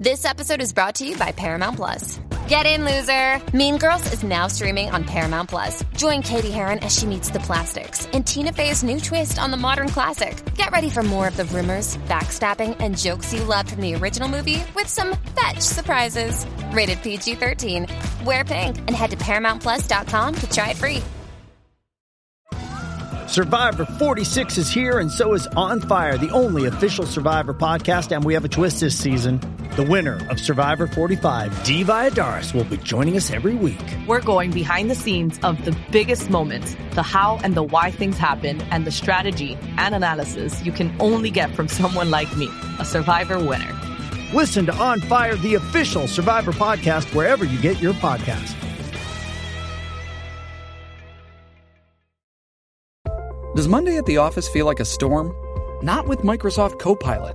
This episode is brought to you by Paramount Plus. Get in, loser! Mean Girls is now streaming on Paramount Plus. Join Katie Heron as she meets the plastics and Tina Fey's new twist on the modern classic. Get ready for more of the rumors, backstabbing, and jokes you loved from the original movie with some fetch surprises. Rated PG 13. Wear pink and head to ParamountPlus.com to try it free. Survivor 46 is here, and so is On Fire, the only official Survivor podcast. And we have a twist this season. The winner of Survivor 45, Dee Valladares, will be joining us every week. We're going behind the scenes of the biggest moments, the how and the why things happen, and the strategy and analysis you can only get from someone like me, a Survivor winner. Listen to On Fire, the official Survivor podcast, wherever you get your podcast. Does Monday at the office feel like a storm? Not with Microsoft Copilot.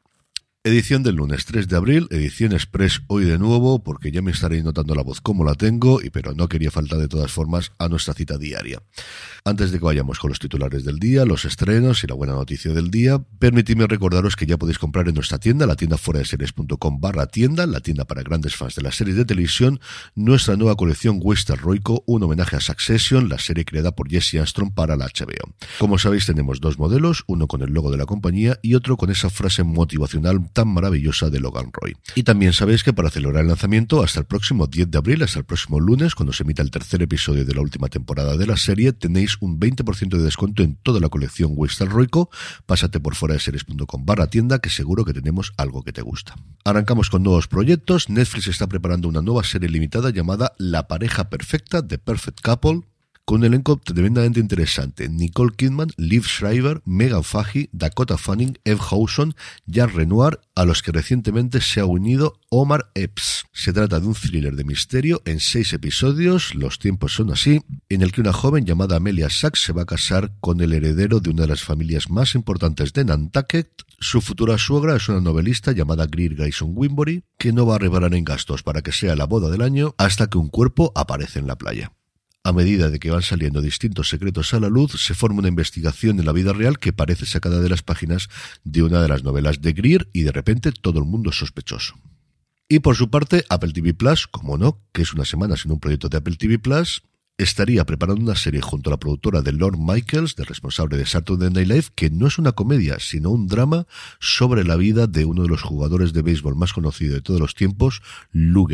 Edición del lunes 3 de abril, edición express hoy de nuevo, porque ya me estaréis notando la voz como la tengo, y pero no quería faltar de todas formas a nuestra cita diaria. Antes de que vayamos con los titulares del día, los estrenos y la buena noticia del día, permitidme recordaros que ya podéis comprar en nuestra tienda, la tienda fuera de series.com barra tienda, la tienda para grandes fans de las series de televisión, nuestra nueva colección Western Roico, un homenaje a Succession, la serie creada por Jesse Armstrong para la HBO. Como sabéis, tenemos dos modelos, uno con el logo de la compañía y otro con esa frase motivacional tan maravillosa de Logan Roy. Y también sabéis que para celebrar el lanzamiento, hasta el próximo 10 de abril, hasta el próximo lunes, cuando se emita el tercer episodio de la última temporada de la serie, tenéis un 20% de descuento en toda la colección Western Roico. Pásate por fuera de series.com barra tienda, que seguro que tenemos algo que te gusta. Arrancamos con nuevos proyectos. Netflix está preparando una nueva serie limitada llamada La pareja perfecta, The Perfect Couple, con un elenco tremendamente interesante. Nicole Kidman, Liv Schreiber, Megan Fahey, Dakota Fanning, Eve Hawson, Jan Renoir, a los que recientemente se ha unido Omar Epps. Se trata de un thriller de misterio en seis episodios, los tiempos son así, en el que una joven llamada Amelia Sachs se va a casar con el heredero de una de las familias más importantes de Nantucket. Su futura suegra es una novelista llamada Greer Grayson Winbury, que no va a reparar en gastos para que sea la boda del año hasta que un cuerpo aparece en la playa. A medida de que van saliendo distintos secretos a la luz, se forma una investigación en la vida real que parece sacada de las páginas de una de las novelas de Greer y de repente todo el mundo es sospechoso. Y por su parte, Apple TV Plus, como no, que es una semana sin un proyecto de Apple TV Plus, estaría preparando una serie junto a la productora de Lord Michaels, de responsable de Saturday Night Live, que no es una comedia, sino un drama sobre la vida de uno de los jugadores de béisbol más conocido de todos los tiempos, Lou.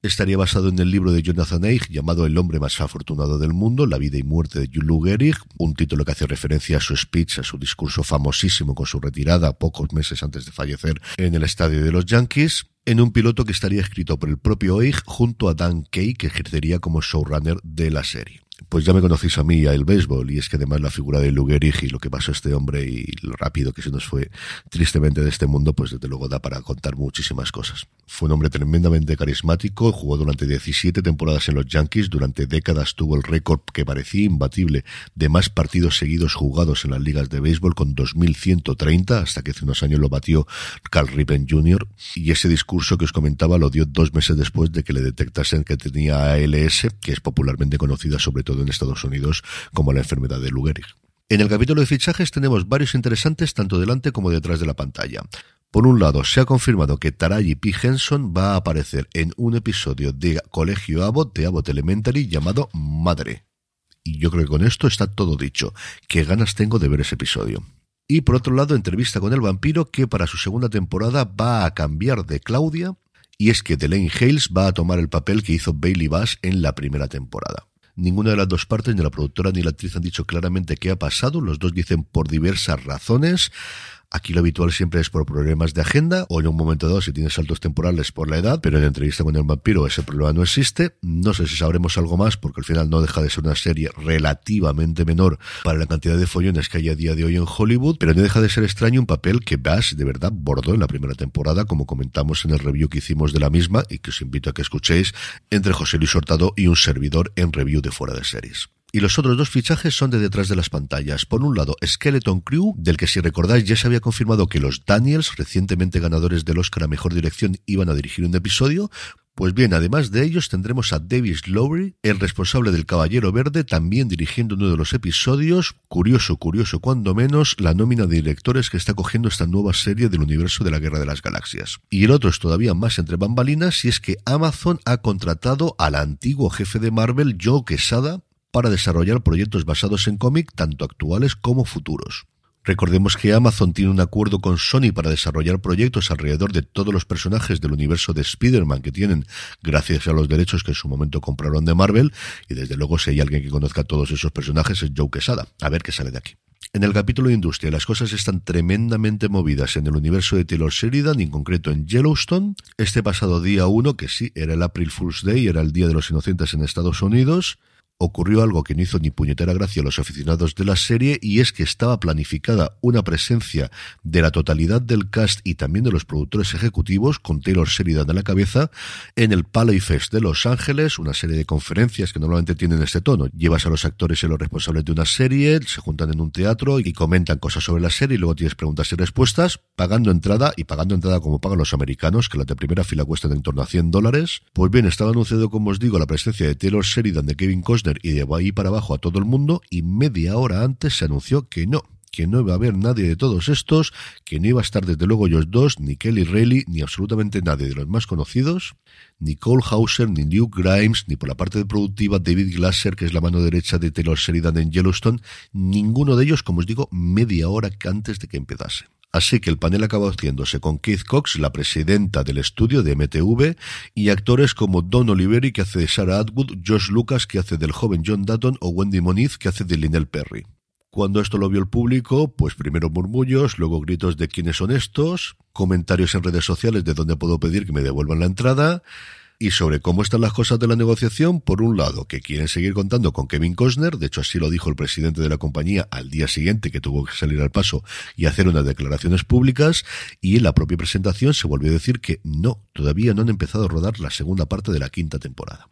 Estaría basado en el libro de Jonathan Eich llamado El hombre más afortunado del mundo, la vida y muerte de Lou Gehrig, un título que hace referencia a su speech, a su discurso famosísimo con su retirada pocos meses antes de fallecer en el estadio de los Yankees, en un piloto que estaría escrito por el propio Eich junto a Dan Kay, que ejercería como showrunner de la serie pues ya me conocéis a mí y el béisbol, y es que además la figura de Lugerich y lo que pasó a este hombre y lo rápido que se nos fue tristemente de este mundo, pues desde luego da para contar muchísimas cosas. Fue un hombre tremendamente carismático, jugó durante 17 temporadas en los Yankees, durante décadas tuvo el récord que parecía imbatible de más partidos seguidos jugados en las ligas de béisbol con 2.130, hasta que hace unos años lo batió Carl Rippen Jr., y ese discurso que os comentaba lo dio dos meses después de que le detectasen que tenía ALS, que es popularmente conocida sobre todo en Estados Unidos como la enfermedad de Lou Gehrig. En el capítulo de fichajes tenemos varios interesantes tanto delante como detrás de la pantalla. Por un lado, se ha confirmado que Taraji P. Henson va a aparecer en un episodio de Colegio Abbott de Abbott Elementary llamado Madre. Y yo creo que con esto está todo dicho. Qué ganas tengo de ver ese episodio. Y por otro lado, entrevista con el vampiro que para su segunda temporada va a cambiar de Claudia y es que Delaine Hales va a tomar el papel que hizo Bailey Bass en la primera temporada. Ninguna de las dos partes, ni la productora ni la actriz, han dicho claramente qué ha pasado. Los dos dicen por diversas razones. Aquí lo habitual siempre es por problemas de agenda o en un momento dado si tienes saltos temporales por la edad, pero en entrevista con el vampiro ese problema no existe. No sé si sabremos algo más porque al final no deja de ser una serie relativamente menor para la cantidad de follones que hay a día de hoy en Hollywood, pero no deja de ser extraño un papel que Bass de verdad bordó en la primera temporada, como comentamos en el review que hicimos de la misma y que os invito a que escuchéis entre José Luis Hurtado y un servidor en review de fuera de series. Y los otros dos fichajes son de detrás de las pantallas. Por un lado, Skeleton Crew, del que si recordáis ya se había confirmado que los Daniels, recientemente ganadores del Oscar a Mejor Dirección, iban a dirigir un episodio. Pues bien, además de ellos tendremos a Davis Lowry, el responsable del Caballero Verde, también dirigiendo uno de los episodios. Curioso, curioso, cuando menos, la nómina de directores que está cogiendo esta nueva serie del universo de la Guerra de las Galaxias. Y el otro es todavía más entre bambalinas, y es que Amazon ha contratado al antiguo jefe de Marvel, Joe Quesada, para desarrollar proyectos basados en cómic, tanto actuales como futuros. Recordemos que Amazon tiene un acuerdo con Sony para desarrollar proyectos alrededor de todos los personajes del universo de Spider-Man que tienen gracias a los derechos que en su momento compraron de Marvel y desde luego si hay alguien que conozca todos esos personajes es Joe Quesada. A ver qué sale de aquí. En el capítulo de industria las cosas están tremendamente movidas en el universo de Taylor Sheridan, en concreto en Yellowstone. Este pasado día 1, que sí, era el April Fool's Day, era el Día de los Inocentes en Estados Unidos, ocurrió algo que no hizo ni puñetera gracia a los aficionados de la serie y es que estaba planificada una presencia de la totalidad del cast y también de los productores ejecutivos con Taylor Sheridan a la cabeza en el Palais Fest de Los Ángeles, una serie de conferencias que normalmente tienen este tono. Llevas a los actores y los responsables de una serie, se juntan en un teatro y comentan cosas sobre la serie y luego tienes preguntas y respuestas, pagando entrada y pagando entrada como pagan los americanos, que la de primera fila cuestan en torno a 100 dólares. Pues bien, estaba anunciado, como os digo, la presencia de Taylor Sheridan, de Kevin Costner y de ahí para abajo a todo el mundo y media hora antes se anunció que no, que no iba a haber nadie de todos estos, que no iba a estar desde luego ellos dos, ni Kelly Reilly, ni absolutamente nadie de los más conocidos, ni Cole Hauser, ni Luke Grimes, ni por la parte de productiva David Glasser, que es la mano derecha de Taylor Sheridan en Yellowstone, ninguno de ellos, como os digo, media hora antes de que empezase. Así que el panel acabó haciéndose con Keith Cox, la presidenta del estudio de MTV, y actores como Don Oliveri, que hace de Sarah Atwood, Josh Lucas, que hace del joven John Dutton, o Wendy Moniz, que hace de Lynell Perry. Cuando esto lo vio el público, pues primero murmullos, luego gritos de quiénes son estos, comentarios en redes sociales de dónde puedo pedir que me devuelvan la entrada, y sobre cómo están las cosas de la negociación, por un lado, que quieren seguir contando con Kevin Costner, de hecho así lo dijo el presidente de la compañía al día siguiente que tuvo que salir al paso y hacer unas declaraciones públicas, y en la propia presentación se volvió a decir que no, todavía no han empezado a rodar la segunda parte de la quinta temporada.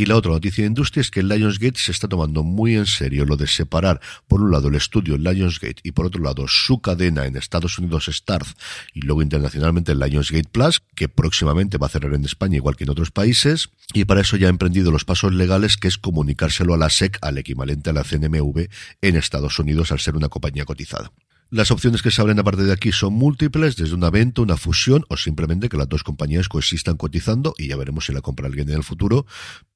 Y la otra noticia de industria es que Lionsgate se está tomando muy en serio lo de separar, por un lado, el estudio Lionsgate y por otro lado, su cadena en Estados Unidos, Starz, y luego internacionalmente Lionsgate Plus, que próximamente va a cerrar en España igual que en otros países. Y para eso ya ha emprendido los pasos legales, que es comunicárselo a la SEC, al equivalente a la CNMV en Estados Unidos, al ser una compañía cotizada. Las opciones que se abren a partir de aquí son múltiples, desde una venta, una fusión o simplemente que las dos compañías coexistan cotizando y ya veremos si la compra alguien en el futuro,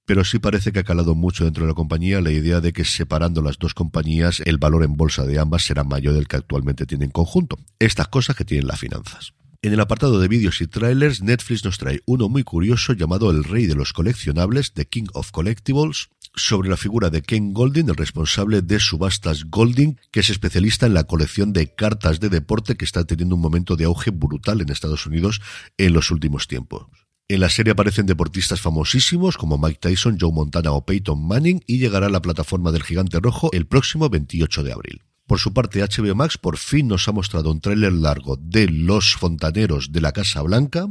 pero sí parece que ha calado mucho dentro de la compañía la idea de que separando las dos compañías el valor en bolsa de ambas será mayor del que actualmente tienen en conjunto. Estas cosas que tienen las finanzas. En el apartado de vídeos y trailers, Netflix nos trae uno muy curioso llamado El Rey de los Coleccionables, The King of Collectibles, sobre la figura de Ken Golding, el responsable de subastas Golding, que es especialista en la colección de cartas de deporte que está teniendo un momento de auge brutal en Estados Unidos en los últimos tiempos. En la serie aparecen deportistas famosísimos como Mike Tyson, Joe Montana o Peyton Manning y llegará a la plataforma del Gigante Rojo el próximo 28 de abril. Por su parte, HBO Max por fin nos ha mostrado un tráiler largo de Los Fontaneros de la Casa Blanca,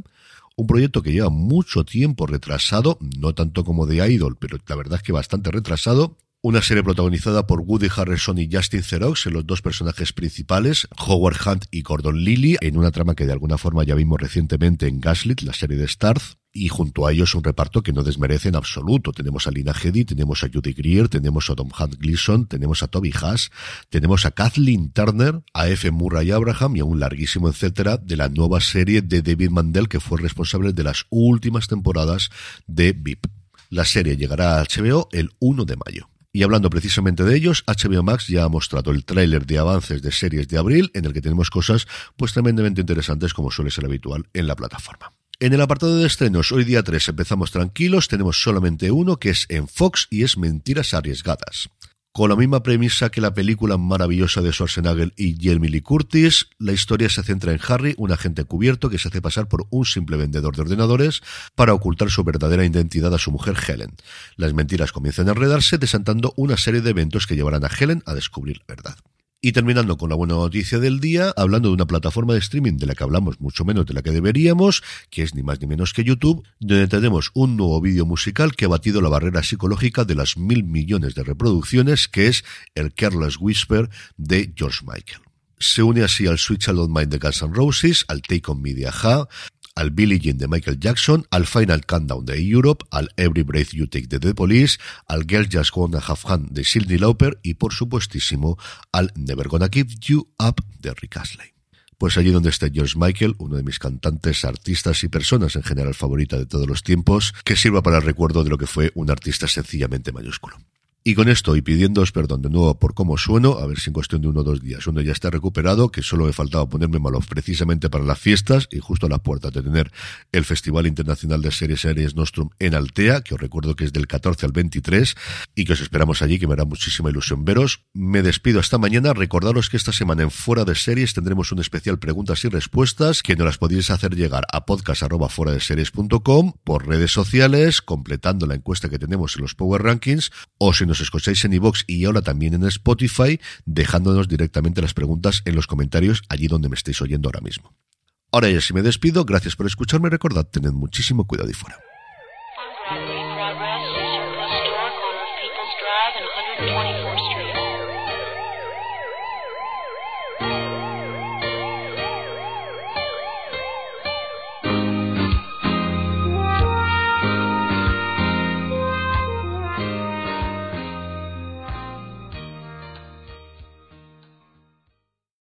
un proyecto que lleva mucho tiempo retrasado, no tanto como de Idol, pero la verdad es que bastante retrasado, una serie protagonizada por Woody Harrelson y Justin Theroux en los dos personajes principales, Howard Hunt y Gordon Lilly, en una trama que de alguna forma ya vimos recientemente en Gaslit, la serie de Starz, y junto a ellos un reparto que no desmerece en absoluto. Tenemos a Lina Headey, tenemos a Judy Greer, tenemos a Tom Hunt Gleason, tenemos a Toby Haas, tenemos a Kathleen Turner, a F. Murray Abraham y a un larguísimo etcétera de la nueva serie de David Mandel que fue responsable de las últimas temporadas de VIP. La serie llegará a HBO el 1 de mayo. Y hablando precisamente de ellos, HBO Max ya ha mostrado el tráiler de avances de series de abril, en el que tenemos cosas pues tremendamente interesantes como suele ser habitual en la plataforma. En el apartado de estrenos, hoy día 3 empezamos tranquilos, tenemos solamente uno que es en Fox y es Mentiras Arriesgadas. Con la misma premisa que la película maravillosa de Schwarzenegger y Jamie Lee Curtis, la historia se centra en Harry, un agente cubierto que se hace pasar por un simple vendedor de ordenadores para ocultar su verdadera identidad a su mujer Helen. Las mentiras comienzan a enredarse desatando una serie de eventos que llevarán a Helen a descubrir la verdad. Y terminando con la buena noticia del día, hablando de una plataforma de streaming de la que hablamos mucho menos de la que deberíamos, que es ni más ni menos que YouTube, donde tenemos un nuevo vídeo musical que ha batido la barrera psicológica de las mil millones de reproducciones, que es el Careless Whisper de George Michael. Se une así al Switch Alone Mind de Guns N' Roses, al Take On Media Ha, al Billie Jean de Michael Jackson, al Final Countdown de Europe, al Every Breath You Take de The Police, al Girls Just Wanna Have Fun de Sidney Lauper y por supuestísimo al Never Gonna Give You Up de Rick Astley. Pues allí donde está George Michael, uno de mis cantantes, artistas y personas en general favorita de todos los tiempos, que sirva para el recuerdo de lo que fue un artista sencillamente mayúsculo. Y con esto, y pidiéndoos perdón de nuevo por cómo sueno, a ver si en cuestión de uno o dos días uno ya está recuperado, que solo me faltaba ponerme malo precisamente para las fiestas y justo a la puerta de tener el Festival Internacional de Series Series Nostrum en Altea, que os recuerdo que es del 14 al 23, y que os esperamos allí, que me hará muchísima ilusión veros. Me despido hasta mañana. Recordaros que esta semana en Fuera de Series tendremos un especial preguntas y respuestas, que nos las podéis hacer llegar a podcast.fueradeseries.com, por redes sociales, completando la encuesta que tenemos en los Power Rankings, o si nos escucháis en iVoox y ahora también en Spotify, dejándonos directamente las preguntas en los comentarios allí donde me estéis oyendo ahora mismo. Ahora ya si me despido, gracias por escucharme, recordad, tened muchísimo cuidado y fuera. Progress, on People's Drive and 124th Street.